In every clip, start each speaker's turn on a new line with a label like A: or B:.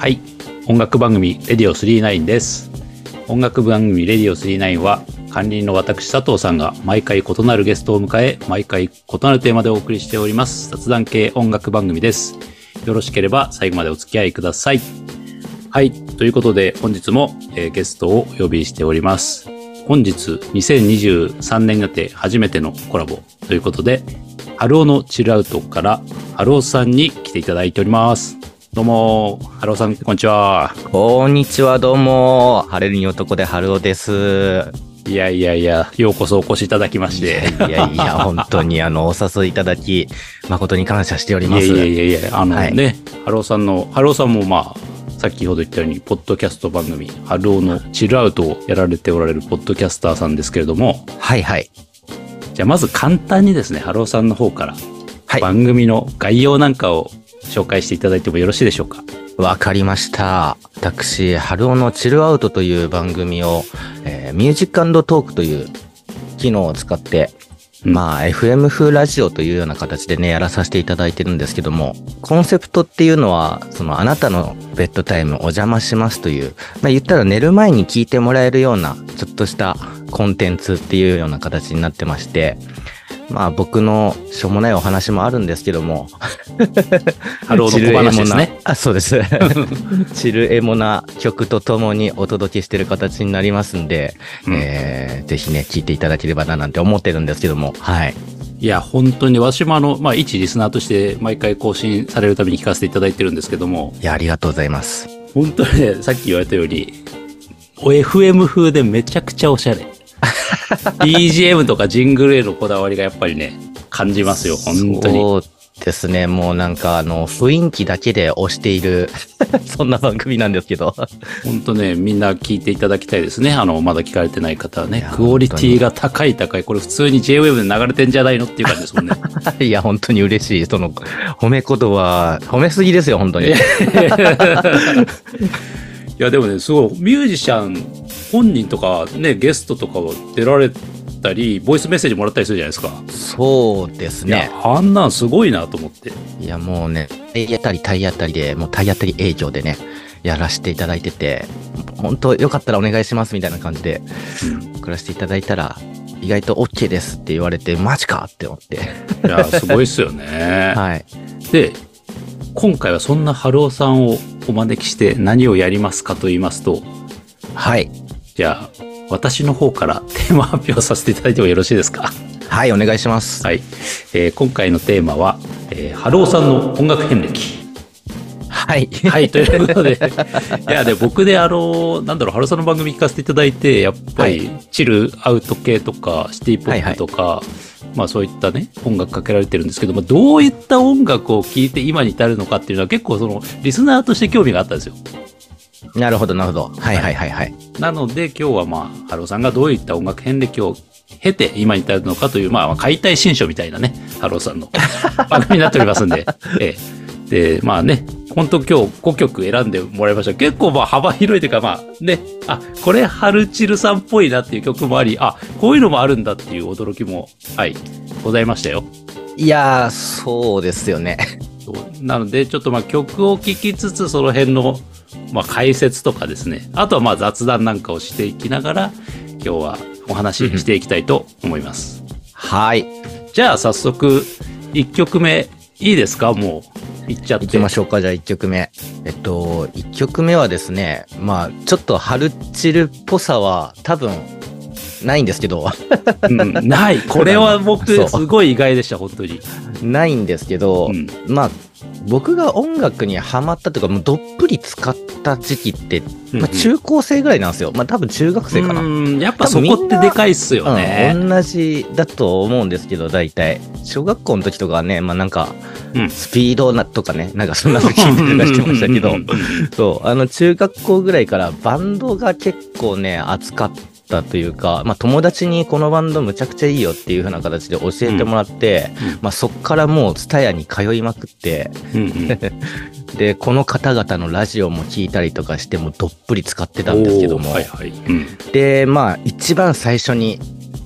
A: はい。音楽番組、レディオ39です。音楽番組、レディオ39は、管理人の私、佐藤さんが毎回異なるゲストを迎え、毎回異なるテーマでお送りしております。雑談系音楽番組です。よろしければ最後までお付き合いください。はい。ということで、本日も、えーゲストをお呼びしております。本日、2023年になって初めてのコラボということで、春尾のチルアウトから、春尾さんに来ていただいております。どうも、春尾さん、こんにちは。
B: こんにちは、どうも。晴れるに男で春尾です。
A: いやいやいや、ようこそお越しいただきまして。
B: いやいや、本当にあの、お誘いいただき、誠に感謝しております。
A: いやいやいやいや、あの
B: はい
A: ね、春尾さんの、春尾さんもまあ、先ほど言ったように、ポッドキャスト番組、春尾のチルアウトをやられておられるポッドキャスターさんですけれども、
B: はいはい。
A: じゃあまず簡単にですね、晴男さんの方から、
B: はい。
A: 番組の概要なんかを紹介していただいてもよろしいでしょうか？
B: わかりました。私、春尾のチルアウトという番組を、えーミュージックトークという機能を使って、
A: うん
B: まあ、FM 風ラジオというような形でね、やらさせていただいてるんですけども、コンセプトっていうのは、その、あなたのベッドタイムお邪魔しますという、まあ、言ったら寝る前に聞いてもらえるような、ちょっとしたコンテンツっていうような形になってまして、まあ僕のしょうもないお話もあるんですけども、
A: 春尾の小話ですね。
B: あ、そうです。チルエモな曲とともにお届けしてる形になりますんで、
A: うん
B: えーぜひね、聞いていただければななんて思ってるんですけども、はい。
A: いや、本当に私もあの、まあ、一リスナーとして毎回更新されるたびに聞かせていただいてるんですけども、
B: いや、ありがとうございます。
A: 本当にね、さっき言われたように、お FM 風でめちゃくちゃおしゃれ。BGM とかジングルへのこだわりがやっぱりね、感じますよ、本当に。
B: そうですね、もうなんかあの、雰囲気だけで押している、そんな番組なんですけど。
A: 本当ね、みんな聞いていただきたいですね。あの、まだ聞かれてない方はね。クオリティが高い高い。これ普通に JWave で流れてんじゃないのっていう感じですもんね。
B: いや、本当に嬉しい。その、褒め言葉、褒めすぎですよ、本当に。
A: いや、でもね、すごい、ミュージシャン本人とかね、ゲストとかを出られたり、ボイスメッセージもらったりするじゃないですか。
B: そうですね。、
A: あんなんすごいなと思って。
B: いや、もうね、体当たり体当たりで、もう体当たり営業でね、やらせていただいてて、本当よかったらお願いしますみたいな感じで、送らせていただいたら、意外と OK ですって言われて、マジかって思って。
A: いや、すごいっすよね。
B: はい。
A: で、今回はそんな春尾さんをお招きして何をやりますかと言いますと、
B: はい。
A: じゃあ、私の方からテーマ発表させていただいてもよろしいですか？
B: はい、お願いします。
A: はい。えー今回のテーマは、えー、春尾さんの音楽遍歴。
B: はい。
A: はい、ということで、いや、で、僕で、あの、なんだろう、春尾さんの番組聞かせていただいて、やっぱり、チルアウト系とか、シティポップとか、まあそういったね、音楽かけられてるんですけども、どういった音楽を聴いて今に至るのかっていうのは結構その、リスナーとして興味があったんですよ。
B: なるほど、なるほど。はいはいはいはい。
A: なので今日はまあ、晴男さんがどういった音楽遍歴を経て今に至るのかという、まあ、解体新書みたいなね、晴男さんの番組になっておりますんで、ええ。で、まあね、本当今日5曲選んでもらいました。結構まあ幅広いというかまあね、あ、これハルチルさんっぽいなっていう曲もあり、あ、こういうのもあるんだっていう驚きも、はい、ございましたよ。
B: いやー、そうですよね。
A: なので、ちょっとまあ曲を聴きつつ、その辺の、まあ解説とかですね、あとはまあ雑談なんかをしていきながら、今日はお話ししていきたいと思います。
B: はい。
A: じゃあ早速、1曲目、いいですか？もう、いっちゃって。
B: 行きましょうか、じゃあ1曲目。えっと、1曲目はですね、まあ、ちょっとハルチルっぽさは多分、ないんですけど、
A: うん、ない。これは僕、すごい意外でした、本当に。
B: ないんですけど、
A: うん
B: まあ、僕が音楽にハマったというか、もうどっぷり使った時期って、まあ、中高生ぐらいなんですよ。まあ、多分中学生かな。
A: うん、やっぱそこってでかいっすよね。
B: うん、同じだと思うんですけど、大体。小学校の時とかはね、まあなんか、
A: うん
B: スピードなとかね、なんかそんなの聞いしてましたけどそう、あの中学校ぐらいからバンドが結構ね、熱かったというか、まあ友達にこのバンドむちゃくちゃいいよっていう風な形で教えてもらって、
A: うん
B: まあそっからもうツタヤに通いまくって、
A: うんうん。
B: で、この方々のラジオも聞いたりとかしてもどっぷり使ってたんですけども、
A: はいはい。うん。
B: で、まあ、一番最初に、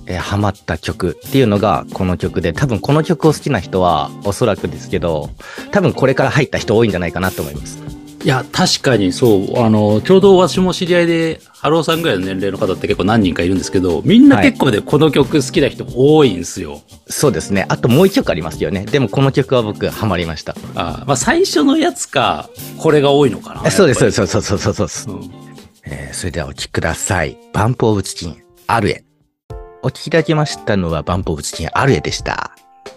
B: えーハマった曲っていうのがこの曲で、多分この曲を好きな人はおそらくですけど、多分これから入った人多いんじゃないかなと思います。
A: いや、確かにそう。あの、ちょうど私も知り合いで、晴男さんぐらいの年齢の方って結構何人かいるんですけど、みんな結構ね、この曲好きな人多いんですよ。
B: そうですね。あともう一曲ありますよね。でもこの曲は僕ハマりました。
A: あまあ、最初のやつか、これが多いのかな。
B: えそうです、そうです、そうそうそうそうそう。
A: ん
B: えーそれではお聴きください。 BUMP OF CHICKEN、アルエ。お聴きいただきましたのは BUMP OF CHICKEN、アルエでした。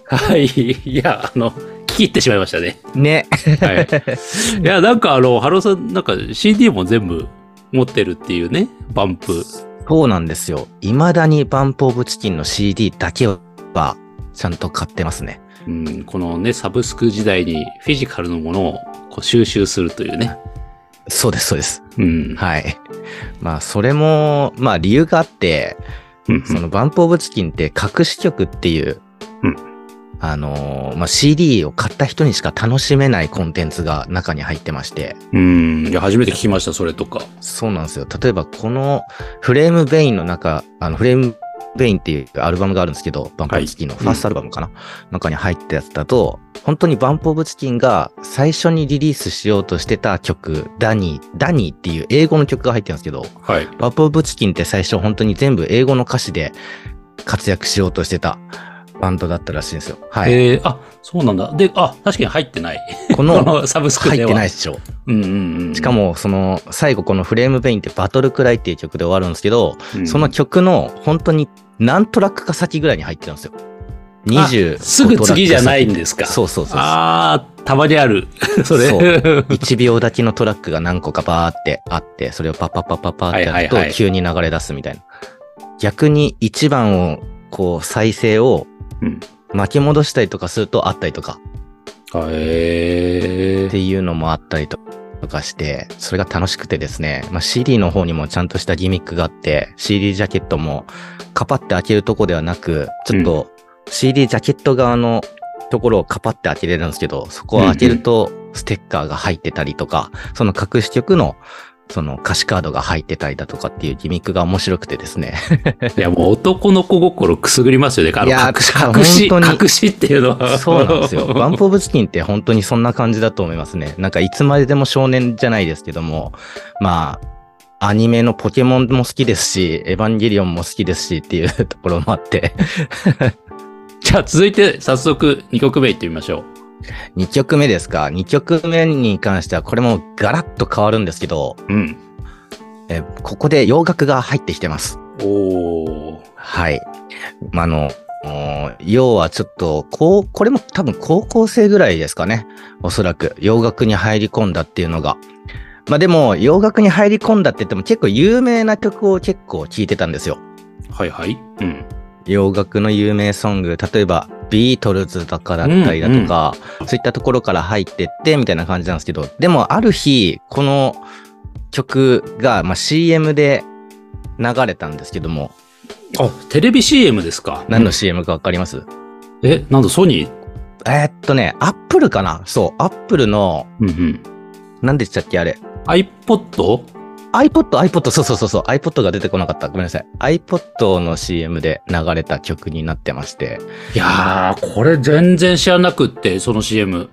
A: はい。いや、あの、聞き入ってしまいましたね。
B: ね。
A: はい。いや、なんかあの、晴男さん、なんか CD も全部持ってるっていうね、バンプ。
B: そうなんですよ。未だにバンプオブチキンの CD だけは、ちゃんと買ってますね。
A: うん、このね、サブスク時代にフィジカルのものをこう収集するというね。
B: そうです、そうです。
A: うん。
B: はい。まあ、それも、まあ理由があって、
A: うん
B: その BUMP OF CHICKENって隠し曲っていう、
A: うん
B: あのーまあ CD を買った人にしか楽しめないコンテンツが中に入ってまして、
A: うん。いや、初めて聞きました、それとか。
B: そうなんですよ。例えばこのフレームベインの中、あのフレームベインっていうアルバムがあるんですけど、バンプオブチキンのファーストアルバムかな、中に入ったやつだと、本当にバンプオブチキンが最初にリリースしようとしてた曲、ダニー、ダニーっていう英語の曲が入ってるんですけど、
A: はい。
B: バンプオブチキンって最初本当に全部英語の歌詞で活躍しようとしてたバンドだったらしいんですよ。はい。
A: えー、あ、そうなんだ。で、あ、確かに入ってない。
B: こ
A: こ
B: の
A: のサブスク
B: 入
A: では。
B: ってないっしょ。
A: うんうんうん。
B: しか、もその最後このフレームベインってバトルクライっていう曲で終わるんですけど、
A: うん
B: その曲の本当に何トラックか先ぐらいに入ってるんですよ。20
A: すぐ次じゃないんですか。
B: そうそうそうそう。
A: あー、たまにある。それ。
B: そう1秒だけのトラックが何個かバーってあって、それをパッパッパッパッパってやると
A: はいはいはい
B: 急に流れ出すみたいな。逆に1番をこう再生を
A: うん。
B: 巻き戻したりとかするとあったりとか。
A: へえ
B: っていうのもあったりとかして、それが楽しくてですね、まあ、CD の方にもちゃんとしたギミックがあって、CD ジャケットもカパって開けるとこではなく、ちょっと CD ジャケット側のところをカパって開けれるんですけど、そこを開けるとステッカーが入ってたりとか、その隠し曲のその歌詞カードが入ってたりだとかっていうギミックが面白くてですね。
A: いや、もう男の子心くすぐりますよね。あの
B: いや
A: 隠し、
B: 本
A: 隠し、っていうのは。
B: そうなんですよ。バンプオブチキンって本当にそんな感じだと思いますね。なんかいつまででも少年じゃないですけども、まあ、アニメのポケモンも好きですし、エヴァンゲリオンも好きですしっていうところもあって、
A: じゃあ続いて早速2曲目いってみましょ
B: 2曲目ですか ?2 曲目に関してはこれもガラッと変わるんですけど、
A: う。うん。
B: えここで洋楽が入ってきてます。
A: おー。
B: はい。まあ、あの、要はちょっと、こう、これも多分高校生ぐらいですかね。おそらく洋楽に入り込んだっていうのが。まあでも、洋楽に入り込んだって言っても結構有名な曲を結構聴いてたんですよ。
A: はいはい。うん。
B: 洋楽の有名ソング、例えばビートルズとかだったりだとか、そういったところから入ってってみたいな感じなんですけど、でもある日、この曲が、まあ、CM で流れたんですけども、
A: あ、テレビ CM ですか？
B: 何の CM かわかります、
A: え、なんだ、ソニー？
B: えーっとね、アップルかな？そう、アップルの、
A: うんうん。
B: 何でしたっけあれ。
A: iPod?
B: iPod、iPod、そうそうそうそう、iPod が出てこなかった。ごめんなさい。iPod の CM で流れた曲になってまして。
A: いやー、これ全然知らなくって、その CM。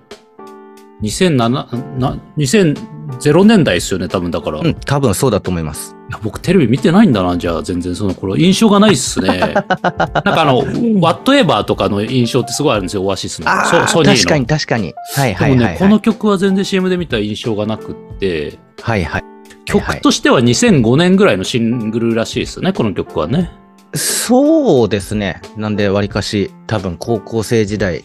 A: 2007、な、2000年代ですよね、多分だから。い
B: うん、多分そうだと思います。
A: や僕テレビ見てないんだな、じゃあ全然その頃。印象がないっすね。なんかあの、ワットエバーとかの印象ってすごいあるんですよ、オアシスの。ソソニーの。
B: 確かに確かに。はい
A: でもね、
B: はいはい、はい。
A: この曲は全然 CM で見た印象がなくって、
B: はいはい。
A: 曲としては2005年ぐらいのシングルらしいですよね、この曲はね。
B: そうですね。なんで、わりかし、多分高校生時代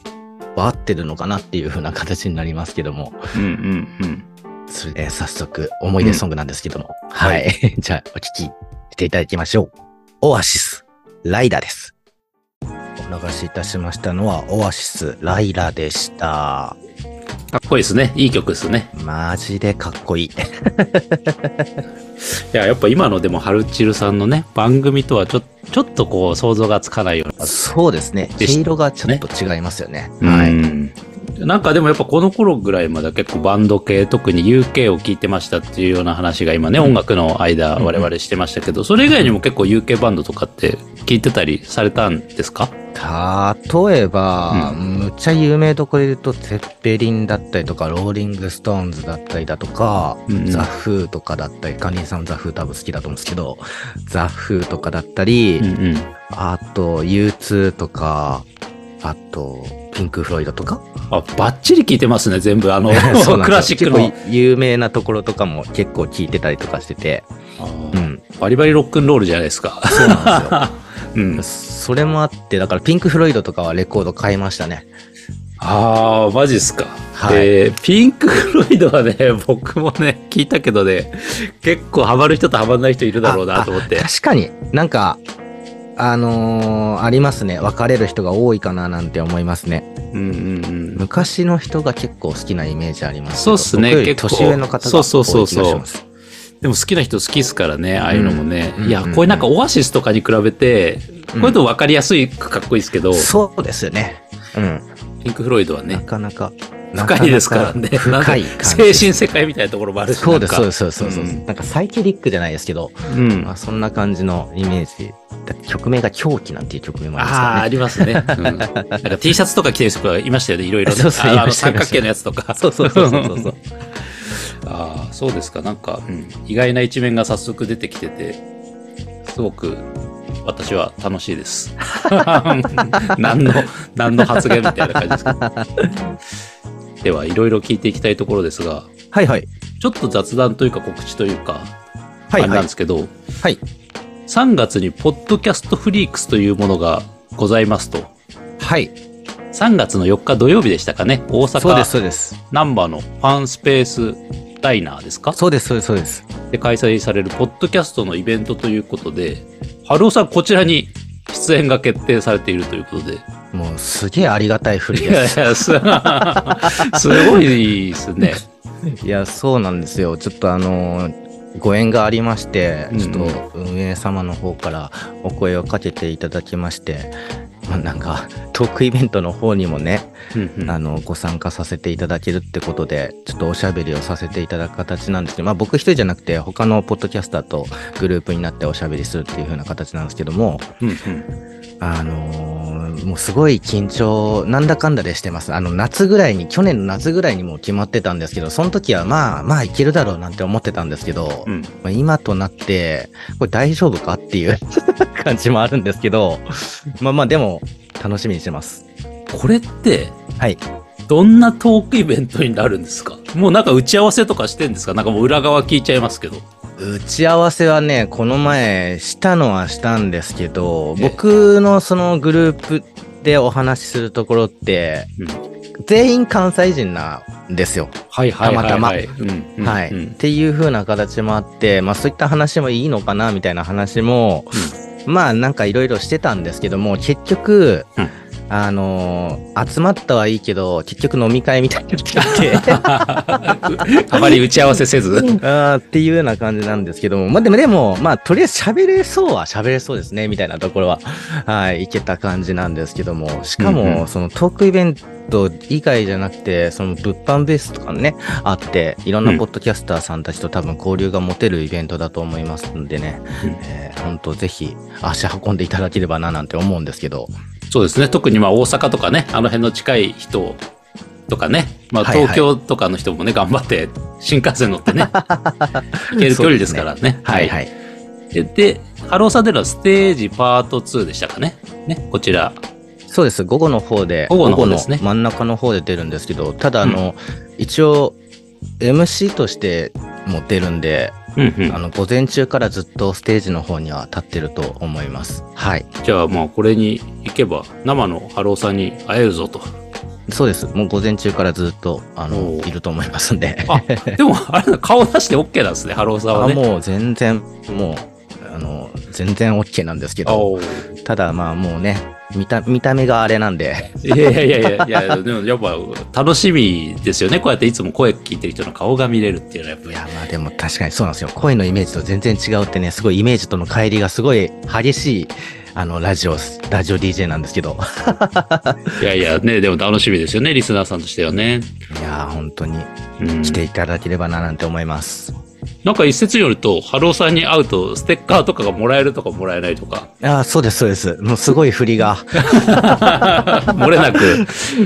B: は合ってるのかなっていう風な形になりますけども。
A: うんうんうん。
B: それで、早速、思い出ソングなんですけども。は。
A: はい
B: じゃあ、お聞きしていただきましょう。オアシス、ライラです。お流しいたしましたのは、オアシス、ライラでした。
A: かっこいいですね。いい曲ですね。
B: マジでかっこいい。
A: いや、やっぱ今のでもハルチルさんのね、番組とはちょちょっとこう想像がつかないような。
B: そうですね。毛色がちょっと違いますよね。
A: は。
B: は。い
A: なんかでもやっぱこの頃ぐらいまでは結構バンド系、特に UK を聴いてましたっていうような話が今ね、音楽の間
B: うん。
A: 我々してましたけど、それ以外にも結構 UK バンドとかって聞いてたりされたんですか？
B: 例えば、
A: う
B: むっちゃ有名どころで言うと、ゼッペリンだったりとか、ローリングストーンズだったりだとか、
A: うんうん。
B: ザ・フーとかだったり、カニーさんザ・フー多分好きだと思うんですけど、ザ・フーとかだったり、
A: うんうん。
B: あと、U2 とか、あと、ピンク・フロイドとか？
A: あ、バッチリ聞いてますね、全部。あの、クラシックの。
B: 有名なところとかも結構聞いてたりとかしてて、うん。
A: バリバリロックンロールじゃないですか。
B: そうなんですよ。
A: うん。
B: それもあって、だからピンク・フロイドとかはレコード買いましたね。
A: ああ、マジっすか。
B: はい
A: えーピンク・フロイドはね、僕もね、聞いたけどね、結構ハマる人とハマんない人いるだろうなと思って
B: あ。確かになんか、あのーありますね。別れる人が多いかななんて思いますね。
A: うんうんうん。
B: 昔の人が結構好きなイメージあります。
A: そうっすね結構
B: 年上の方が
A: そうそうそうそう
B: 多い気がします
A: でも好きな人好きっすからね、ああいうのもね。いや、
B: うんうん
A: これなんかオアシスとかに比べて、こういうの分かりやすいかっこいいですけど、
B: そうですよね。うん。
A: ピンク・フロイドは
B: な
A: ね、
B: かなか。
A: 深いですからね。
B: 深い
A: 精神世界みたいなところもあるし。
B: そうです、そうです、そうです、そう
A: ん
B: なんかサイケリックじゃないですけど、
A: うん。
B: まあ、そんな感じのイメージ。曲名が狂気なんていう曲名もあります
A: ああ。ありますね。うん、なんか T シャツとか着てる人がいましたよね、いろいろね。
B: そうそう
A: 三角形のやつとか。
B: そうそうそうそうそう。
A: ああ、そうですか。なんか、うん意外な一面が早速出てきてて、すごく私は楽しいです。何の、何の発言みたいな感じですか。では、いろいろ聞いていきたいところですが、
B: はいはい。
A: ちょっと雑談というか告知というか、
B: はい
A: あ
B: い
A: なんで。すけど、
B: はい。
A: 3月にポッドキャストフリークスというものがございますと。
B: はい。
A: 3月の4日土曜日でしたかね？大
B: そうです、
A: 阪
B: そうです。
A: 難波のファンスペースダイナーですか？
B: そうです、そうです、そうです。
A: で開催されるポッドキャストのイベントということで、春尾さんこちらに出演が決定されているということで。
B: もうすげえありがたい振り
A: いや
B: です。
A: いや、す すごいですね。
B: いや、そうなんですよ。ちょっとあのーご縁がありまして、ちょっと運営様の方からお声をかけていただきまして、まあ、なんかトークイベントの方にもね、
A: うんうん
B: あのご参加させていただけるってことでちょっとおしゃべりをさせていただく形なんですけど、まあ、僕一人じゃなくて他のポッドキャスターとグループになっておしゃべりするっていう風な形なんですけども
A: うんうん
B: あのーもうすごい緊張なんだかんだでしてます。あの夏ぐらいに去年の夏ぐらいにもう決まってたんですけどその時はまあまあいけるだろうなんて思ってたんですけど、
A: うん。
B: まあ、今となってこれ大丈夫かっていう 感じもあるんですけどまあまあでも楽しみにしてます。
A: これって、
B: はい。
A: どんなトークイベントになるんですか？もうなんか打ち合わせとかしてんですか？なんかもう裏側聞いちゃいますけど。
B: 打ち合わせはね、この前したのはしたんですけど、
A: ええ。
B: 僕のそのグループでお話しするところって、
A: うん。
B: 全員関西人なんですよ。
A: はいはいはい、はい。
B: たまたま。
A: うんうん
B: はい、
A: うん
B: っていう風な形もあって、まあそういった話もいいのかなみたいな話も、まあなんかいろいろしてたんですけども、結局、
A: うん
B: あのー集まったはいいけど、結局飲み会みたいになって。いて、
A: あまり打ち合わせせず。
B: あーっていうような感じなんですけども、まあでも、でも、まあとりあえず喋れそうは喋れそうですね、みたいなところは、はい、いけた感じなんですけども、しかも、そのトークイベント以外じゃなくて、その物販ベースとかね、あって、いろんなポッドキャスターさんたちと多分交流が持てるイベントだと思いますんでね、
A: うん。
B: えー、本当ぜひ足運んでいただければななんて思うんですけど、
A: そうですね。特にまあ大阪とかね、あの辺の近い人とかね、まあ
B: はいはい
A: 東京とかの人もね、頑張って新幹線乗ってね、行ける距離ですからね。
B: はいはい。
A: で、でハローサデラステージパート2でしたかね？ね、こちら。
B: そうです。午後の方で、
A: 午後の方ですね
B: 真ん中の方で出るんですけど、ただあの、一応 MC としても出るんで、
A: うんうん
B: あの午前中からずっとステージの方には立ってると思います。はい。
A: じゃあまあこれに行けば生の晴男さんに会えるぞと。
B: そうです。もう午前中からずっとあ
A: お
B: の
A: ー
B: いると思いますんで。
A: あ、でもあれだ、顔出して OK なんですね、晴男さんはね。
B: あもう全然もうあの全然 OK なんですけど、ただまあもうね見た見た目があれなんで、
A: いやいやいやいやでもやっぱ楽しみですよね。こうやっていつも声聞いてる人の顔が見れるっていうのはやっぱり。
B: いやまあでも確かにそうなんですよ。声のイメージと全然違うってね、すごいイメージとの乖離がすごい激しいあの、ラジオ、ラジオ DJ なんですけど。
A: いやいや、ね、でも楽しみですよね、リスナーさんとしてはね。
B: いやー、本当に
A: うん
B: 来ていただければななんて思います。
A: なんか一説によると、晴男さんに会うと、ステッカーとかがもらえるとかもらえないとか、
B: あーそうです、そうです。もうすごい振りが。
A: 漏れなく。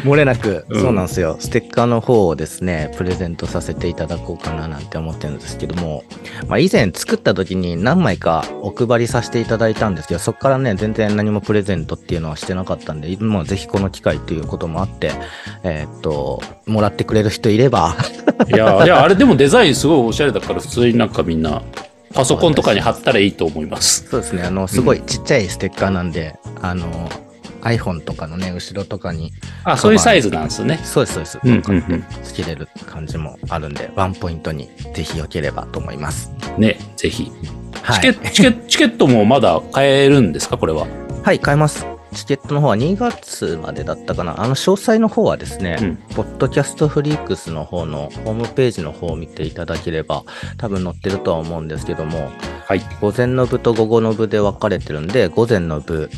B: 漏れなく、
A: うん
B: そうなんですよ。ステッカーの方をですね、プレゼントさせていただこうかななんて思ってるんですけども、まあ以前作った時に何枚かお配りさせていただいたんですけど、そこからね、全然何もプレゼントっていうのはしてなかったんで、もうぜひこの機会ということもあって、えーっと、もらってくれる人いれば、
A: いや、いや、あれでもデザインすごいおしゃれだから、普通になんかみんな、パソコンとかに貼ったらいいと思います。
B: そうですね、あの、すごいちっちゃいステッカーなんで、あの、iPhone とかのね、後ろとかに、
A: あ、そういうサイズなんですね。
B: そうです、そうです。
A: うんうんうん
B: つけれる感じもあるんで、ワンポイントにぜひ良ければと思います。
A: ね、ぜひ。
B: はい。
A: チケチケチケットもまだ買えるんですか？これは。
B: はい、買えます。チケットの方は2月までだったかな。あの、詳細の方はですね、
A: うん
B: ポッドキャストフリークスの方のホームページの方を見ていただければ、多分載ってるとは思うんですけども、
A: はい。
B: 午前の部と午後の部で分かれてるんで、午前の部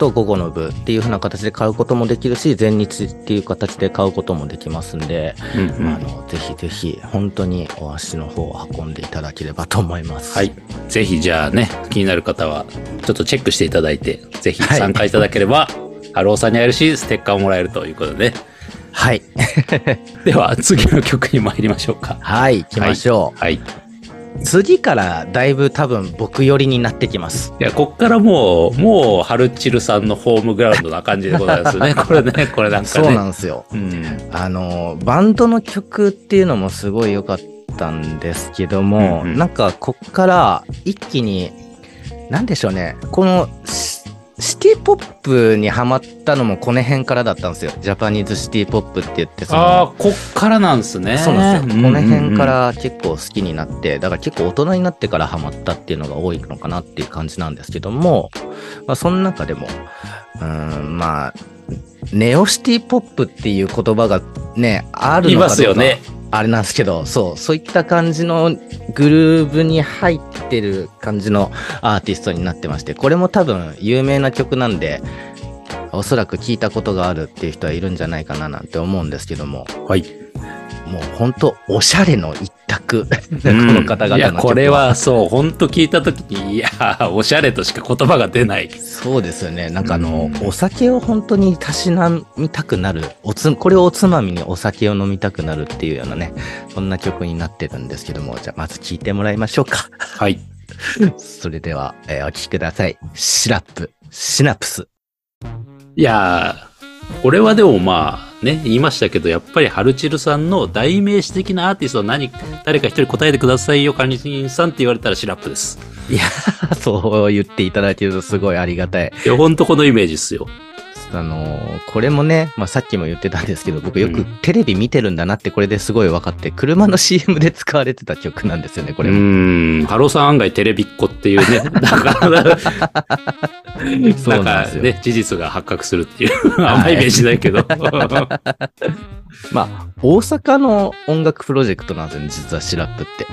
B: と午後の部っていう風な形で買うこともできるし、前日っていう形で買うこともできますんで、
A: うんうん
B: あの、ぜひぜひ、本当にお足の方を運んでいただければと思います。
A: はい。ぜひじゃあね、気になる方は、ちょっとチェックしていただいて、ぜひ
B: はい
A: 参加いただければ、晴男さんに会えるし、ステッカーをもらえるということでね。
B: はい。
A: では、次の曲に参りましょうか。
B: はい、行きましょう。
A: はい。
B: 次からだいぶ多分僕寄りになってきます。
A: いや、こっからもう、もう、ハルチルさんのホームグラウンドな感じでございますね。これね、これなんか
B: そう
A: ね。
B: なんですよ。
A: うん。
B: あの、バンドの曲っていうのもすごい良かったんですけども、
A: うんうん
B: なんかこっから一気に、なんでしょうね、このシシティポップにハマったのもこの辺からだったんですよ。ジャパニーズシティポップって言って、その
A: ああ、こっからなんですね。
B: そうなんですよ。この辺か
A: うん
B: ら結構好きになって、だから結構大人になってからハマったっていうのが多いのかなっていう感じなんですけども、まあその中でも、うーん、まあ、ネオシティポップっていう言葉がね、あるのかどうか
A: すよね。
B: あれなんですけど、そう、そういった感じのグルーブに入ってる感じのアーティストになってまして、これも多分有名な曲なんで、おそらく聞いたことがあるっていう人はいるんじゃないかななんて思うんですけども、
A: はい。
B: もう本当おしゃれの一択。こ
A: うん
B: の方々の
A: いや、
B: 曲
A: これはそう、本当聞いたときに、いや、おしゃれとしか言葉が出ない。
B: そうですよね。なんかあの、
A: うん
B: お酒を本当にたしなみたくなる。おつ、これをおつまみにお酒を飲みたくなるっていうようなね、そんな曲になってるんですけども、じゃあまず聴いてもらいましょうか。
A: はい。
B: それでは、えーお聴きください。シラップ、シナプス。
A: いやー、これはでもまあ、ね、言いましたけど、やっぱりハルチルさんの代名詞的なアーティストは何、誰か一人答えてくださいよ、管理人さんって言われたらシラップです。
B: いや、そう言っていただけるとすごいありがたい。
A: いや、ほんとこのイメージっすよ。
B: あのーこれもね、まあ、さっきも言ってたんですけど、僕よく
A: うん
B: テレビ見てるんだなってこれですごい分かって、車の CM で使われてた曲なんですよね、こ
A: う
B: れも。
A: ーん、晴男さん案外テレビっ子っていうね、だから、
B: なん。
A: かね、事実が発覚するっていう、あんまイメージないけど。
B: まあ、大阪の音楽プロジェクトなんですよね、実は SIRUPって。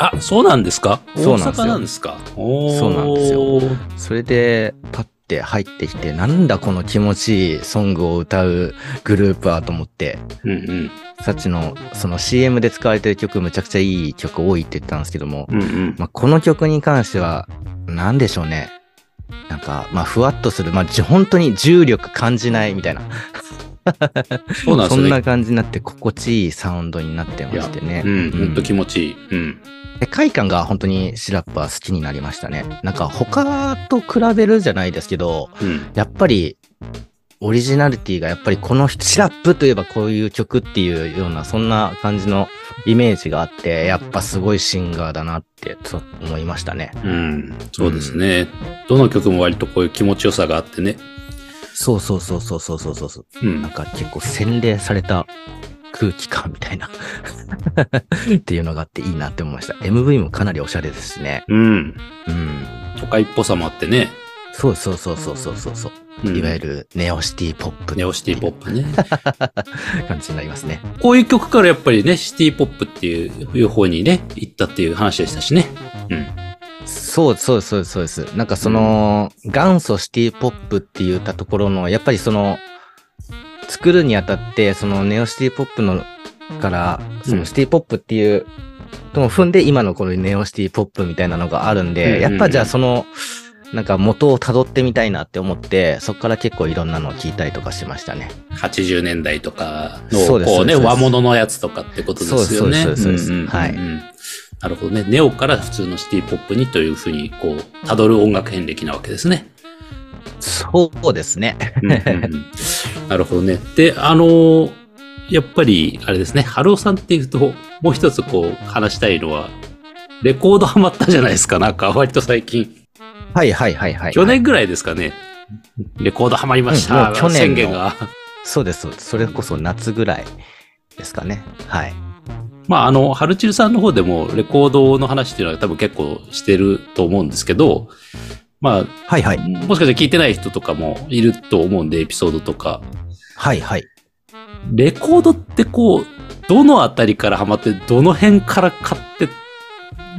A: あ、そうなんですか？
B: そうなんですよ
A: 大阪なんですか？
B: そうなんですよそれで、パッて入ってきて、なんだこの気持ちいいソングを歌うグループはと思って、
A: うんうん。
B: さっちのその CM で使われてる曲むちゃくちゃいい曲多いって言ったんですけども、
A: うんうん。
B: まあ、この曲に関しては、なんでしょうね。なんか、まあ、ふわっとする、まあ、じ本当に重力感じないみたいな。
A: そうなんですよね。
B: そんな感じになって心地いいサウンドになってましてね。
A: うん、ほんと
B: うん
A: 気持ちいい。うん。
B: 世界観が本当にシラップは好きになりましたね。なんか他と比べるじゃないですけど、
A: うん。
B: やっぱりオリジナリティがやっぱりこのシラップといえばこういう曲っていうようなそんな感じのイメージがあって、やっぱすごいシンガーだなって思いましたね。
A: うん。そうですね。どの曲も割とこういう気持ちよさがあってね。
B: そうそうそうそうそうそうそう。
A: うん
B: なん。か結構洗練された空気感みたいな っていうのがあっていいなって思いました。MV もかなりおしゃれですしね。
A: うん。
B: うん。
A: 都会っぽさもあってね。
B: そうそうそうそうそうそうそう。
A: うん
B: いわゆるネオシティポップ
A: ネオシティポップね。
B: 感じになりますね。
A: こういう曲からやっぱりね、シティポップっていういう方にね、行ったっていう話でしたしね。うん。
B: そうそうですそうですそうです。なんかその、元祖シティポップって言ったところの、やっぱりその、作るにあたって、そのネオシティポップの、から、そのシティポップっていうのを踏んで、今のこのネオシティポップみたいなのがあるんで、
A: うん
B: やっぱじゃあその、なんか元を辿ってみたいなって思って、そこから結構いろんなのを聞いたりとかしましたね。
A: 80年代とかの、こうね、和物のやつとかってことですよね。
B: そうですそうですそうです。はい
A: なるほどね。ネオから普通のシティポップにというふうに、こう、辿る音楽遍歴なわけですね。
B: そうですね。
A: うんうんうんなるほどね。で、あのーやっぱり、あれですね、春尾さんっていうと、もう一つこう、話したいのは、レコードハマったじゃないですか、なんか、割と最近。
B: はいはいはいはい。
A: 去年ぐらいですかね。レコードハマりました。
B: うん去年の
A: 宣言が。
B: そうですそうです。それこそ夏ぐらいですかね。はい。
A: まあ、あの、ハルチルさんの方でも、レコードの話っていうのは多分結構してると思うんですけど、ま
B: はいはい
A: あ、。もしかしたら聞いてない人とかもいると思うんで、エピソードとか。
B: はいはい。
A: レコードってこう、どのあたりからハマって、どの辺から買って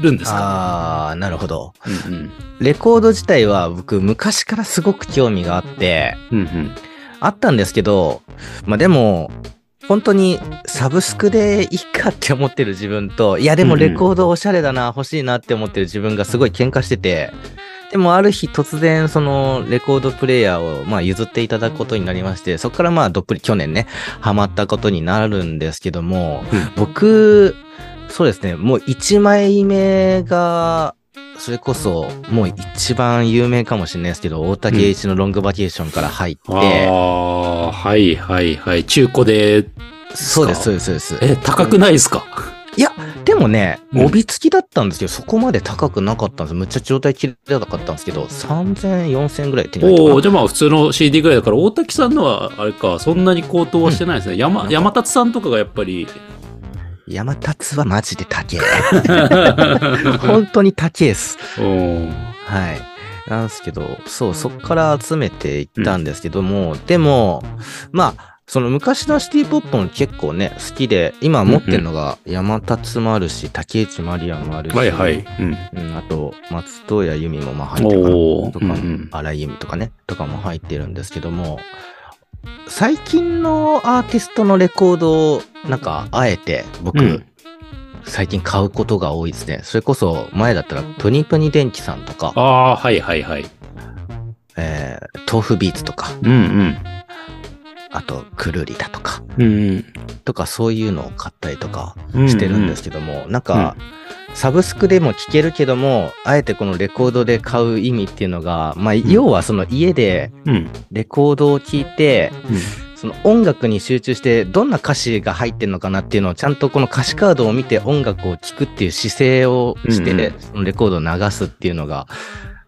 A: るんですか？
B: ああ、なるほど。
A: うんうん。
B: レコード自体は僕昔からすごく興味があって、
A: うんうん。
B: あったんですけど、まあでも、本当にサブスクでいいかって思ってる自分と、いやでもレコードおしゃれだな、欲しいなって思ってる自分がすごい喧嘩してて、でもある日突然そのレコードプレイヤーをまあ譲っていただくことになりまして、そこからまあどっぷり去年ね、ハマったことになるんですけども、
A: うん。
B: 僕、そうですね、もう1枚目が、それこそ、もう一番有名かもしれないですけど、大竹栄一のロングバケーションから入って、
A: ああ、はいはいはい。中古で、
B: そうです、そうです、そうです。
A: え、高くないですか？
B: いや、でもね、
A: うん。
B: 帯付きだったんですけど、そこまで高くなかったんです。むっちゃ状態綺麗なかったんですけど、3000、4000ぐらい手に入った
A: おおじゃあまあ普通の CD ぐらいだから、大滝さんのは、あれか、そんなに高騰はしてないですね。山、山達さんとかがやっぱり、
B: 山立はマジで高え。本当に高えっす。はい。なんですけど、そう、そっから集めていったんですけども、でも、まあ、その昔のシティポップも結構ね、好きで、今持ってるのが山立もあるし、竹内まりやもあるし、
A: はいはい。うん。
B: うん、あと、松任谷由実もまあ入ってるとか、
A: うんうん
B: 荒井由実とかね、とかも入ってるんですけども、最近のアーティストのレコードを、なんか、あえて僕、
A: うん
B: 最近買うことが多いですね。それこそ、前だったら、プニプニ電気さんとか、
A: ああ、はいはいはい。
B: えー、豆腐ビーツとか、
A: うんうん。
B: あと、くるりだとか、
A: うん
B: とか、そういうのを買ったりとか
A: うん。
B: してるんですけども、なんか、サブスクでも聴けるけども、あえてこのレコードで買う意味っていうのが、まあ、要はその家で
A: うん。うん。
B: レコードを聴いて、その音楽に集中して、どんな歌詞が入ってるのかなっていうのを、ちゃんとこの歌詞カードを見て音楽を聴くっていう姿勢をして、レコードを流すっていうのが、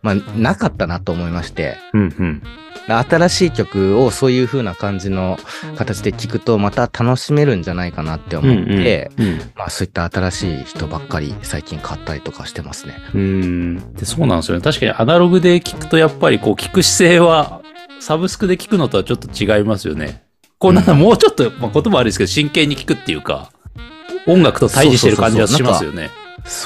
B: まあ、なかったなと思いまして、
A: うんうん。
B: 新しい曲をそういう風な感じの形で聴くと、また楽しめるんじゃないかなって思って、
A: うんうん。
B: まあそういった新しい人ばっかり最近買ったりとかしてますね。
A: うん。で、そうなんですよね。確かにアナログで聞くと、やっぱりこう、聞く姿勢は、サブスクで聞くのとはちょっと違いますよね。こう、なんだ、
B: うん
A: もうちょっと、まあ、言葉悪いですけど、真剣に聞くっていうか、音楽と対峙してる感じはしますよね。
B: そ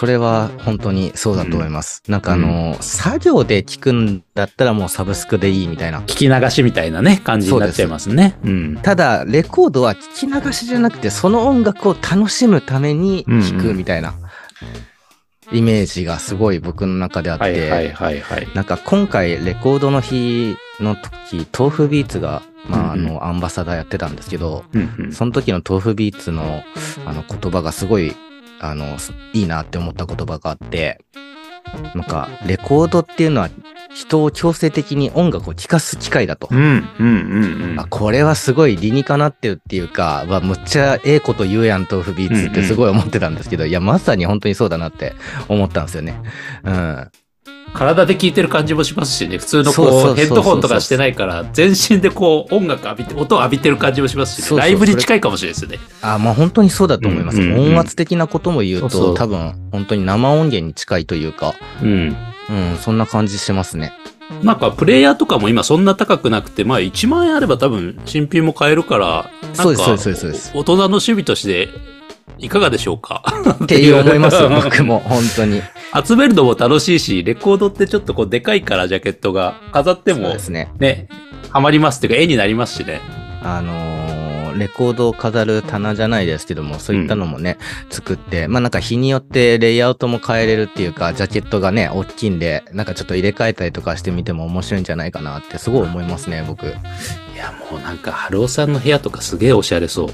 B: れは本当にそうだと思います。なんかあの、作業で聴くんだったらもうサブスクでいいみたいな。
A: 聞き流しみたいなね、感じになっちゃいますね。うん。
B: ただ、レコードは聞き流しじゃなくて、その音楽を楽しむために聴くみたいなイメージがすごい僕の中であって、
A: はいはいはいはい。
B: なんか今回レコードの日の時、豆腐ビーツが、まあ、あ
A: うんう
B: の、アンバサダーやってたんですけど、
A: うんうん
B: その時の豆腐ビーツのあの言葉がすごい、あの、すいいなって思った言葉があって、なんか、レコードっていうのは人を強制的に音楽を聴かす機会だと。
A: うんうんうんうん
B: あこれはすごい理にかなってるっていうか、わむっちゃええこと言うやん、豆腐ビーツってすごい思ってたんですけど、いや、まさに本当にそうだなって思ったんですよね。うん。
A: 体で聞いてる感じもしますしね、普通のこう、ヘッドホンとかしてないから、全身でこう、音楽浴びて、音を浴びてる感じもしますしね、ライブに近いかもしれないですよね。
B: あ、まあ本当にそうだと思います。
A: うんうんうん
B: 音圧的なことも言うと、
A: そう
B: 多分本当に生音源に近いというか、
A: うん。
B: うん、そんな感じしますね。
A: なんか、プレイヤーとかも今そんな高くなくて、まあ1万円あれば多分新品も買えるから、なんか
B: そうですそうですそうですそうです
A: 大人の趣味として、いかがでしょうか？
B: っていう思いますよ、僕も、本当に。
A: 集めるのも楽しいし、レコードってちょっとこうでかいからジャケットが飾っても
B: ね。
A: ね、ハマりますっていうか絵になりますしね。
B: あのーレコードを飾る棚じゃないですけども、そういったのもね、作って、まあなんか日によってレイアウトも変えれるっていうか、ジャケットがね、大きいんで、なんかちょっと入れ替えたりとかしてみても面白いんじゃないかなってすごい思いますね、僕。
A: や、もうなんか、春尾さんの部屋とかすげえおしゃれそう。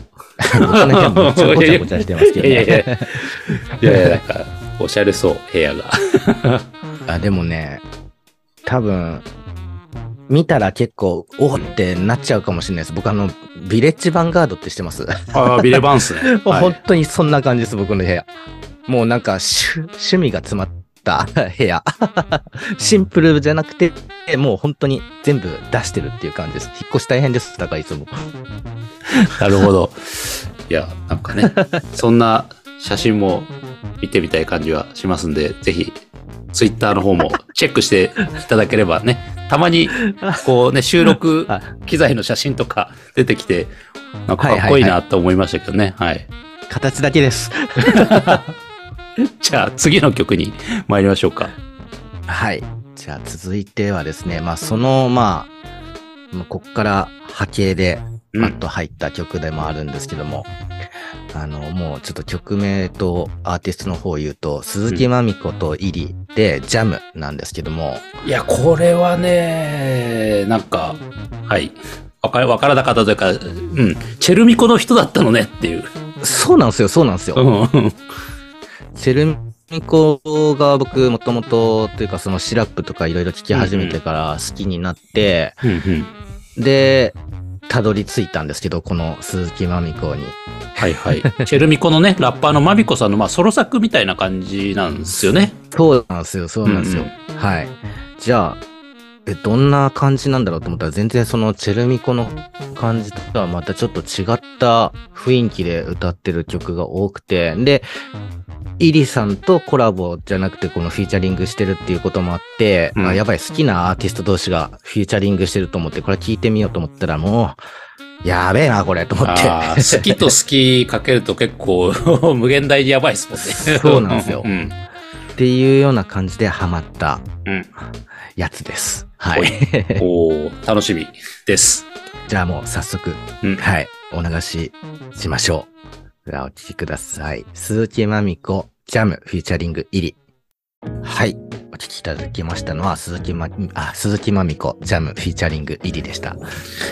B: 僕の部屋めっちゃごちゃごちゃしてますけど
A: いやいやい
B: ね。
A: いやいや、なんか、おしゃれそう、部屋が。
B: あ、でもね、多分、見たら結構、おーってなっちゃうかもしれないです。僕あの、ビレッジヴァンガードって知ってます
A: ああ、ビレバンスね。
B: 本当にそんな感じです、僕の部屋。もうなんか趣、趣味が詰まった部屋。シンプルじゃなくて、もう本当に全部出してるっていう感じです。引っ越し大変です、高いつも。
A: なるほど。いや、なんかね、そんな写真も見てみたい感じはしますんで、ぜひ、ツイッターの方もチェックしていただければね、たまに、こうね、収録
B: は
A: 機材の写真とか出てきて、なんかかっこいいなと思いましたけどね。はい。
B: 形だけです。
A: じゃあ、次の曲に参りましょうか。
B: はい。じゃあ続いてはですね、まあその、まあ、こっから波形で
A: うん
B: パッと入った曲でもあるんですけども、あの、もうちょっと曲名とアーティストの方を言うと、鈴木まみことイリでジャムなんですけども、
A: いや、これはね、なんか、はい。わかわからなかったというか、うん、チェルミコの人だったのねっていう。
B: そうなんですよ、そうなんですよ。
A: うん。
B: チェルミコが僕もともとというかそのシラップとかいろいろ聞き始めてから好きになって、
A: うんうん。
B: で、たどり着いたんですけど、この鈴木まみこに。
A: はいはい。チェルミコのね、ラッパーのマミコさんの、まあ、ソロ作みたいな感じなんですよね。
B: そうなんですよ、そうなんですよ。
A: うん
B: はい。じゃあ、え、どんな感じなんだろうと思ったら、全然そのチェルミコの感じとはまたちょっと違った雰囲気で歌ってる曲が多くて、で、イリさんとコラボじゃなくてこのフィーチャリングしてるっていうこともあって、
A: うん
B: あやばい好きなアーティスト同士がフィーチャリングしてると思って、これ聞いてみようと思ったらもう、やべえな、これ、と思って。
A: 好きと好きかけると結構 無限大にやばいですもんね。
B: そうなんですよ
A: うん。
B: っていうような感じでハマった
A: うん。
B: やつです。はい。
A: お ー楽しみです。
B: じゃあもう早速、
A: うん
B: はい、お流ししましょう。ではお聴きください。鈴木まみこ、ジャム、フューチャリング、イリ。はい。きいただきましたのは、鈴木ま、あ、鈴木まみこ、ジャム、フィーチャリング、イリでした。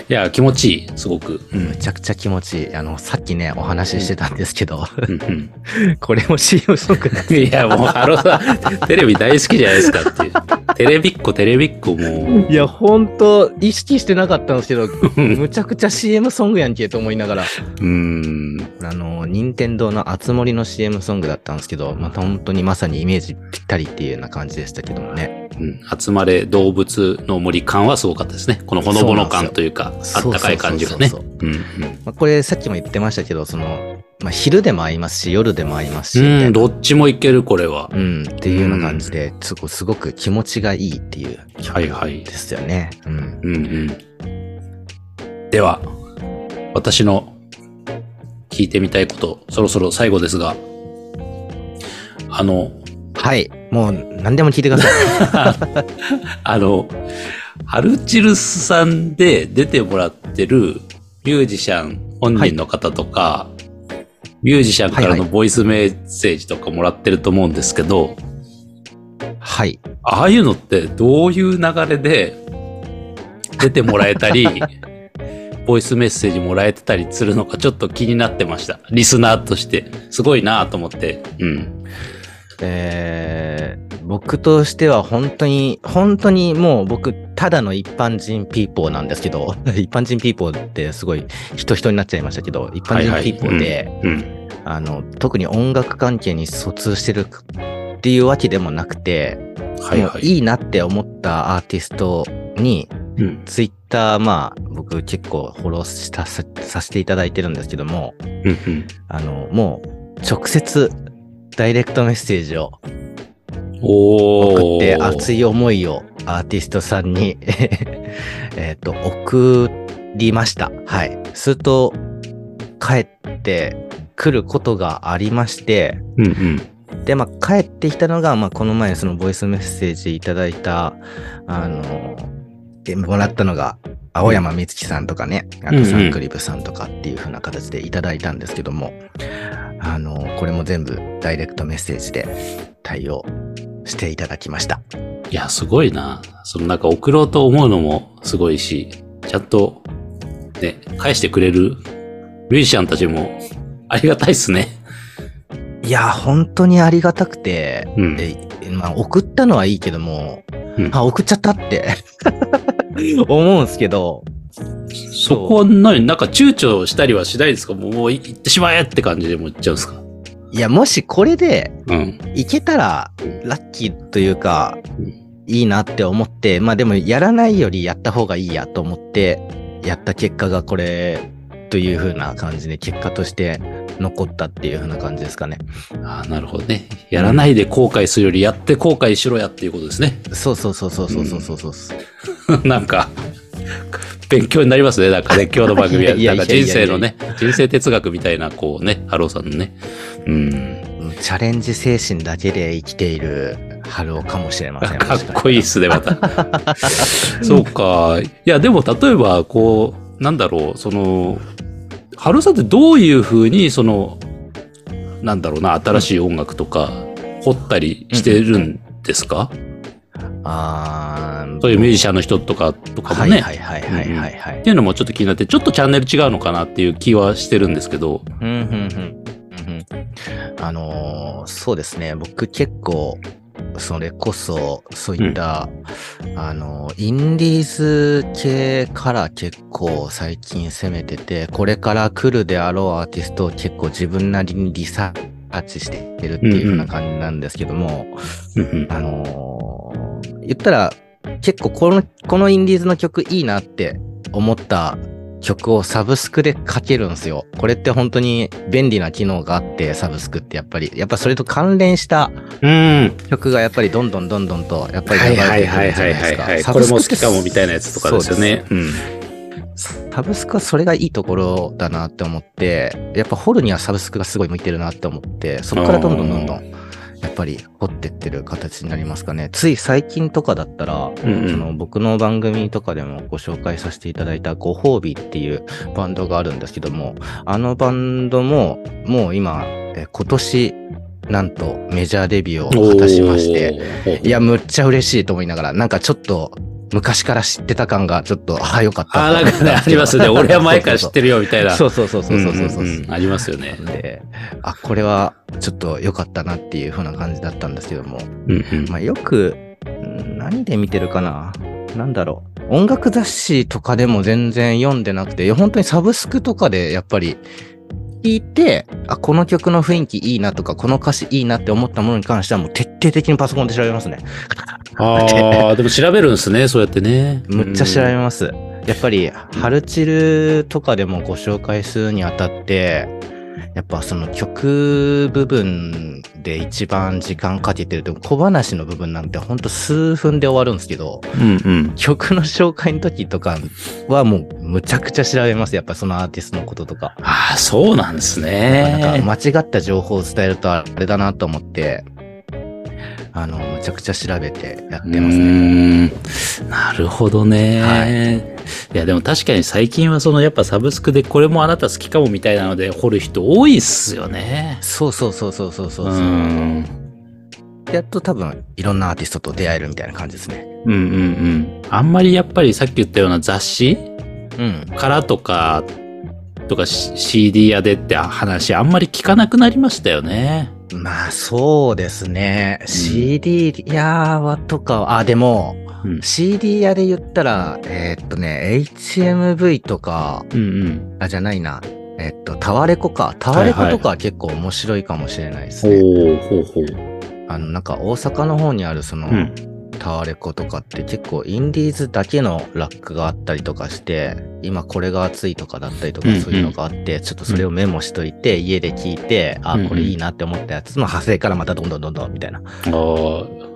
A: いや、気持ちいい、すごく。うん
B: めちゃくちゃ気持ちいい。あの、さっきね、お話ししてたんですけど、
A: うんうん
B: これも CM ソングなんです
A: いや、もう、ハロさん、テレビ大好きじゃないですかっていう。テレビっ子、テレビっ子もう。
B: いや、ほんと、意識してなかったんですけど、
A: うん
B: むちゃくちゃ CM ソングやんけと思いながら。
A: うーん。
B: あの、任天堂のあつ森の CM ソングだったんですけど、また本当にまさにイメージぴったりっていうような感じでしたけどもね。
A: うん、集まれ動物の森感はすごかったですね。このほのぼの感というか、あったかい感じがね
B: これさっきも言ってましたけど、その、まあ、昼でも合いますし、夜でも合いますし、
A: うん。どっちもいける、これは。
B: うん、っていうような感じで、すごすごく気持ちがいいっていう
A: はいはい
B: で。すよね。うん。
A: うんうん。では、私の聞いてみたいこと、そろそろ最後ですが、あの、
B: はい。もう何でも聞いてください。
A: あの、ハルチルスさんで出てもらってるミュージシャン本人の方とか、ミュージシャンからのボイスメッセージとかもらってると思うんですけど、
B: はい。
A: ああいうのってどういう流れで出てもらえたり、ボイスメッセージもらえてたりするのかちょっと気になってました。リスナーとして。すごいなと思って。うん。
B: えー、僕としては本当に、本当にもう僕、ただの一般人ピーポーなんですけど、一般人ピーポーってすごい人人になっちゃいましたけど、一般人ピーポーで、
A: うん。
B: あの、特に音楽関係に疎通してるっていうわけでもなくて、
A: はいはい。
B: いいなって思ったアーティストに、
A: うん。
B: ツイッター、まあ、僕結構フォローしたささせていただいてるんですけども、
A: うんうん。
B: あの、もう、直接、ダイレクトメッセージを
A: お
B: 送って
A: ー。
B: 熱い思いをアーティストさんに えっと、送りました。はい。すると、帰ってくることがありまして、
A: うんうん。
B: で、まあ、帰ってきたのが、まあ、この前、そのボイスメッセージいただいた、あの、でもらったのが、青山美月さんとかね、あとサンクリブさんとかっていう風な形でいただいたんですけども、あの、これも全部ダイレクトメッセージで対応していただきました。
A: いや、すごいな。そのなんか送ろうと思うのもすごいし、ちゃんと、ね、返してくれるミュージシャンたちもありがたいっすね。
B: いや、本当にありがたくて、
A: うん。
B: えまあ、送ったのはいいけども、
A: うん
B: あ、送っちゃったって 思うんですけど、
A: そこは何なんか躊躇したりはしないですか？もう行ってしまえって感じでも言っちゃうんですか？
B: いや、もしこれで
A: うん。
B: いけたらラッキーというか
A: うん、
B: いいなって思って、まあでもやらないよりやった方がいいやと思って、やった結果がこれという風な感じで結果として残ったっていう風な感じですかね。
A: ああ、なるほどね。やらないで後悔するよりやって後悔しろやっていうことですね。
B: そうそうそうそうそうそうそうそう。
A: なんか、勉強になりますね。なんかね、今日の番組は。ないんか人生のね、人生哲学みたいな、こうね、晴男さんのね。うん。
B: チャレンジ精神だけで生きている晴男かもしれません。
A: かっこいいっすね、また。そうか。いや、でも例えば、こう、なんだろう、その、晴男さんってどういうふうに、その、なんだろうな、新しい音楽とか、掘ったりしてるんですか、
B: あー
A: そういうミュージシャンの人とか、とかもね。
B: はいはいはいはいはいはい。
A: っていうのもちょっと気になって、ちょっとチャンネル違うのかなっていう気はしてるんですけど。
B: うんうんうんうんうんあのーそうですね。僕結構、それこそ、そういった、あのーインディーズ系から結構最近攻めてて、これから来るであろうアーティストを結構自分なりにリサーチしてるっていう風な感じなんですけども、
A: うんうん。
B: あのー言ったら、結構この、このインディーズの曲いいなって思った曲をサブスクで書けるんですよ。これって本当に便利な機能があって、サブスクってやっぱり、やっぱそれと関連した
A: うん。
B: 曲がやっぱりどんどんどんどんと、やっぱり
A: はい
B: 流
A: はいはい
B: れてくるじゃ
A: は
B: ないいですか。
A: はいはい。これも好きかもみたいなやつとかですよね。うん。
B: サブスクはそれがいいところだなって思って、やっぱ掘るにはサブスクがすごい向いてるなって思って、そこからどんどんどんどん、やっぱり掘ってってる形になりますかね。つい最近とかだったら、
A: うんうん
B: その僕の番組とかでもご紹介させていただいたご褒美っていうバンドがあるんですけども、あのバンドももう今、え今年なんとメジャーデビューを果たしまして、いや、むっちゃ嬉しいと思いながら、なんかちょっと昔から知ってた感がちょっと、ああ、よかった。
A: あー、なんかね、ありますね。俺は前から知ってるよみたいな。
B: そうそうそうそうそうそうそう。
A: んんんありますよね。
B: で、あ、これはちょっと良かったなっていう風な感じだったんですけども、
A: うんうん。
B: まあよく、ん何で見てるかななんだろう。音楽雑誌とかでも全然読んでなくて、本当にサブスクとかでやっぱり聞いて、あ、この曲の雰囲気いいなとか、この歌詞いいなって思ったものに関してはもう徹底的にパソコンで調べますね。
A: ああ、でも調べるんですね、そうやってね。
B: むっちゃ調べます。やっぱり、ハルチルとかでもご紹介するにあたって、やっぱその曲部分で一番時間かけてると小話の部分なんてほんと数分で終わるんですけど、
A: うんうん。
B: 曲の紹介の時とかはもうむちゃくちゃ調べます。やっぱそのアーティストのこととか。
A: ああ、そうなんです
B: なん
A: ね。
B: か間違った情報を伝えるとあれだなと思って、あの、むちゃくちゃ調べてやってます
A: う
B: ね。
A: なるほどね。、
B: はいい
A: や、でも確かに最近はそのやっぱサブスクでこれもあなた好きかもみたいなので掘る人多いっすよね。
B: そうそうそうそうそうそう
A: う
B: そう。
A: ん。
B: やっと多分いろんなアーティストと出会えるみたいな感じですね。
A: うんうんうん。あんまりやっぱりさっき言ったような雑誌
B: うん。
A: からとか、とか CD 屋でって話あんまり聞かなくなりましたよね。
B: まあそうですね。CD 屋はとかは、あ、でも、
A: うん
B: CD 屋で言ったら、えーっとね、HMV とか、
A: うんうん。
B: あ、じゃないな。えっと、タワレコか。タワレコとかは結構面白いかもしれないです
A: ほ
B: ね。
A: うほうほう。
B: あの、なんか大阪の方にあるその、
A: うん
B: タワレコとかって結構インディーズだけのラックがあったりとかして、今これが熱いとかだったりとかそういうのがあって、ちょっとそれをメモしといて、家で聞いて、あ、これいいなって思ったやつの派生からまたどんどんどんどんみたいな。
A: あ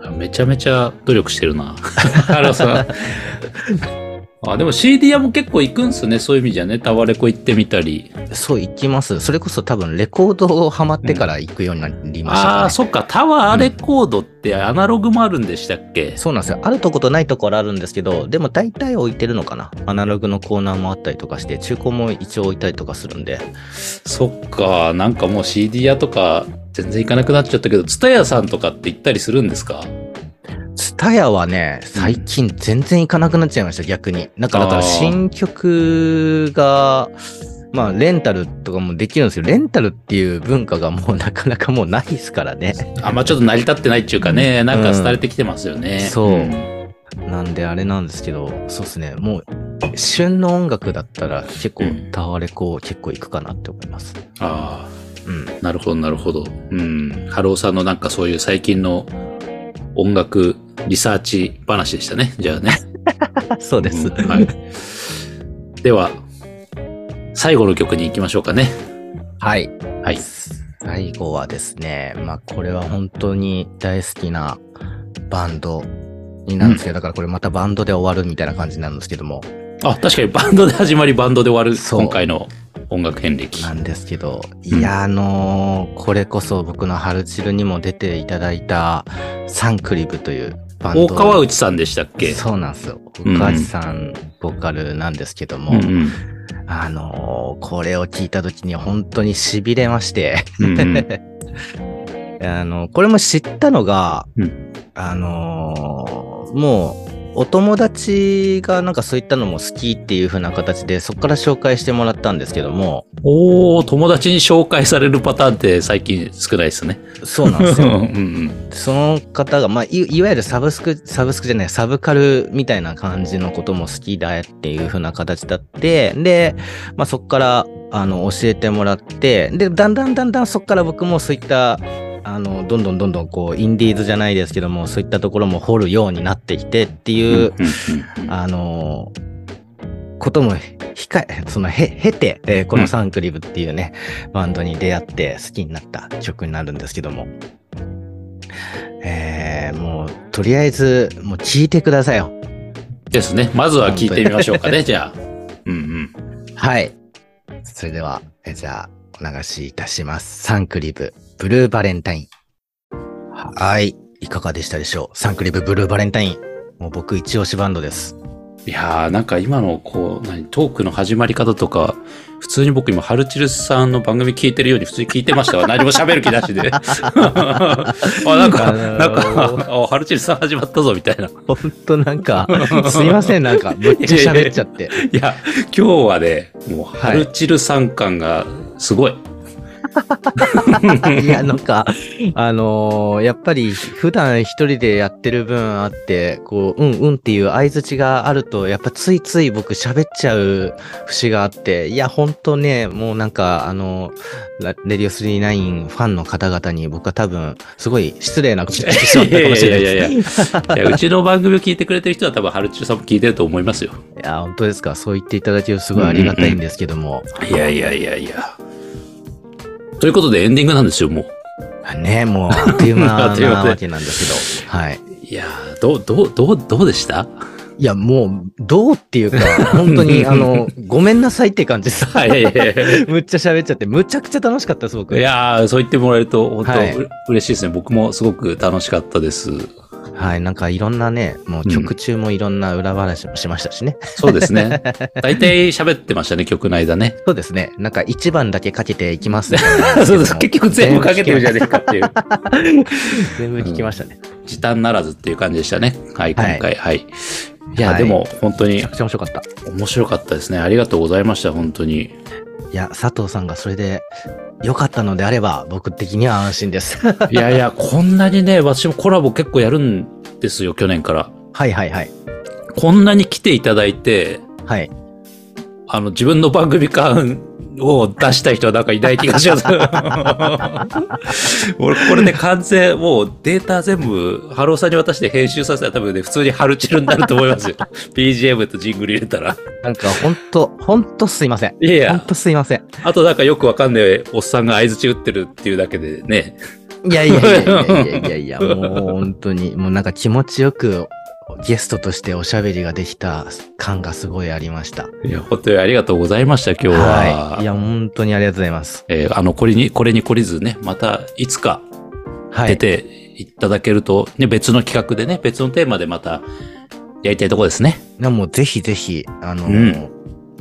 A: あ、めちゃめちゃ努力してるな。原さん。あ、でも CD 屋も結構行くんすね。そういう意味じゃね。タワレコ行ってみたり。
B: そう、行きます。それこそ多分レコードをハマってから行くようになりましたかね。
A: ああ、そっか。タワーレコードってアナログもあるんでしたっけ、
B: そうなんですよ。あるとことないところあるんですけど、でも大体置いてるのかな。アナログのコーナーもあったりとかして、中古も一応置いたりとかするんで。
A: そっか。なんかもう CD 屋とか全然行かなくなっちゃったけど、ツタヤさんとかって行ったりするんですか？
B: ツタヤはね、最近全然行かなくなっちゃいました、逆に。なんかだから新曲が、まあレンタルとかもできるんですけど、レンタルっていう文化がもうなかなかもうないですからね。
A: あんまちょっと成り立ってないっていうかね、なんか廃れてきてますよね。
B: そうんなんであれなんですけど、そうですね、もう旬の音楽だったら結構
A: うん
B: タワレコ結構行くかなって思います。
A: あ
B: うん。
A: あ、なるほど、なるほど。うん。晴男さんのなんかそういう最近の音楽リサーチ話でしたね。じゃあね。
B: そうです。
A: うんはい。では、最後の曲に行きましょうかね。
B: はい。
A: はい。
B: 最後はですね、まあこれは本当に大好きなバンドになるんですけど、だからこれまたバンドで終わるみたいな感じになるんですけども、
A: あ、確かにバンドで始まりバンドで終わる今回の音楽遍歴。
B: なんですけど、いや、あのーこれこそ僕のハルチルにも出ていただいたサンクリブというバンド。
A: 大川内さんでしたっけ？
B: そうなんですよ。
A: うん
B: 岡地さん、ボーカルなんですけども、
A: うんうん。
B: あのーこれを聞いた時に本当に痺れまして、
A: うんうん
B: あの、これも知ったのが、
A: うん
B: あのーもう、お友達がなんかそういったのも好きっていう風な形で、そこから紹介してもらったんですけども、
A: おー、友達に紹介されるパターンって最近少ないですね。
B: そうなんです
A: うんう
B: よ。
A: ん
B: その方が、まあい、いわゆるサブスク、サブスクじゃない、サブカルみたいな感じのことも好きだっていう風な形だって、で、まあそこから、あの、教えてもらって、で、だんだんだんだんそこから僕もそういった、あの、どんどんどんどんこう、インディーズじゃないですけども、そういったところも掘るようになってきてって
A: うん。
B: いう、
A: うんうんうん
B: あのことも控え、そのへ、経て、えーこのサンクリブっていうね、バンドに出会って好きになった曲になるんですけども。えー、もう、とりあえず、もう聞いてくださいよ。
A: ですね。まずは聞いてみましょうかね、じゃあ。うんうん。
B: はい。それでは、えじゃあ、お流しいたします。サンクリブ、ブルーバレンタイン。はい。いかがでしたでしょう？サンクリブ、ブルーバレンタイン。もう僕一押しバンドです。
A: いやー、なんか今のこう、何、トークの始まり方とか、普通に僕今、ハルチルスさんの番組聞いてるように普通に聞いてましたわ。何も喋る気なしで。あ、なんか、
B: あのー
A: なんか、あハルチルスさん始まったぞ、みたいな。
B: ほんとなんか、すいません、なんか、めっちゃ喋っちゃって。
A: いや、今日はね、もう、ハルチルさん感がすごい。
B: いや、なんか、あのーやっぱり普段一人でやってる分あって、こう、うんうんっていう相づちがあると、やっぱついつい僕喋っちゃう節があって、いや、ほんとね、もうなんか、あのラレディオ39ファンの方々に僕は多分、すごい失礼なこと言ってしまったかもしれない
A: いやいやいやいや、うちの番組を聞いてくれてる人は多分、ハルチルさんも聞いてると思いますよ。
B: いや、本当ですか。そう言っていただけるとすごいありがたいんですけども。
A: いやいやいやいや。ということでエンディングなんですよ、も
B: ね、もう、あっという間なわけなんですけど。はい。
A: う。いやーどう、どう、どう、どうでした？
B: いや、もう、どうっていうか、本当に、あの、ごめんなさいって感じです。
A: はい、
B: むっちゃ喋っちゃって、むちゃくちゃ楽しかったです、僕。
A: いやーそう言ってもらえると、本当、
B: はいう
A: 嬉しいですね。僕もすごく楽しかったです。
B: はい、なんかいろんなね、もう曲中もいろんな裏話もしましたしね。
A: そうですね。大体喋ってましたね、曲の間ね。
B: そうですね。なんか1番だけかけていきますね
A: そうです。結局全部かけてるじゃねえかっていう。
B: 全部聞きましたね。
A: 時短ならずっていう感じでしたね。はい、今回。はい。い、や、
B: はい
A: でも、本当に
B: めちゃくちゃ面白かった。
A: 面白かったですね。ありがとうございました、本当に。
B: いや、佐藤さんがそれで良かったのであれば、僕的には安心です。
A: いやいや、こんなにね、私もコラボ結構やるんですよ、去年から。
B: はいはいはい。
A: こんなに来ていただいて、
B: はい。
A: あの、自分の番組感を出したい人はなんかいない気がします。俺、これで完全、もうデータ全部、晴男さんに渡して編集させたら多分ね、普通にハルチルになると思いますよ。BGM とジングル入れたら。
B: なんかほんと、ほんとすいません。
A: いやいや、
B: ほんとすいません。
A: あとなんかよくわかんないおっさんが相槌打ってるっていうだけでね。
B: いやいやいやいやいやいやいや、もう本当に、もうなんか気持ちよくゲストとしておしゃべりができた感がすごいありました。
A: いや、本当にありがとうございました、今日は。
B: はい。いや、本当にありがとうございます。
A: えーあの、これに、これに懲りずね、また、いつか
B: はい。
A: 出ていただけると、ね、別の企画でね、別のテーマでまた、やりたいところですね。
B: でもぜひぜひ、あの、
A: うん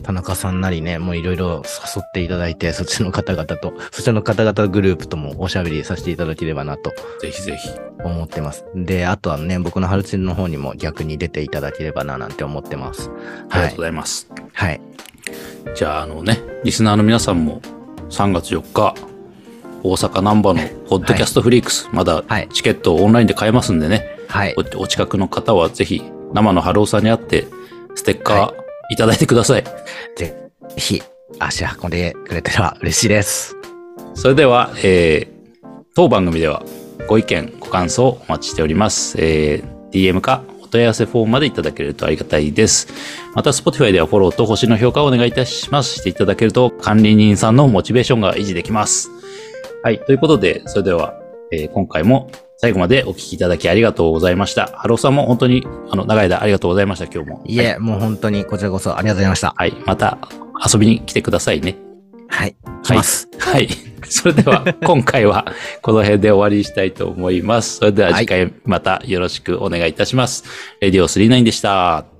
B: 田中さんなりね、もういろいろ誘っていただいて、そっちの方々と、そちらの方々グループともおしゃべりさせていただければなと
A: ぜひぜひ。
B: 思ってます。で、あとはね、僕のハルチンの方にも逆に出ていただければななんて思ってます。はい
A: ありがとうご。ざいます。
B: はい。
A: じゃあ、あのね、リスナーの皆さんも、3月4日、大阪難波のポッドキャストフリークス、まだ
B: はい
A: チケットオンラインで買えますんでね、
B: はい。
A: おお近くの方はぜひ、生の晴男さんに会って、ステッカーいただいてください。
B: ぜひ、足運んでくれたら嬉しいです。
A: それでは、えー、当番組ではご意見、ご感想お待ちしております。えー、DM かお問い合わせフォームまでいただけるとありがたいです。また、Spotify ではフォローと星の評価をお願いいたします。していただけると管理人さんのモチベーションが維持できます。はい。ということで、それでは、えー今回も最後までお聞きいただきありがとうございました。晴男さんも本当に、あの、長い間ありがとうございました、今日も。
B: いえ、もう本当にこちらこそありがとうございました。
A: はい。また遊びに来てくださいね。
B: はい。来ます。
A: はい。それでは、今回はこの辺で終わりにしたいと思います。それでは次回またよろしくお願いいたします。レディオ39でした。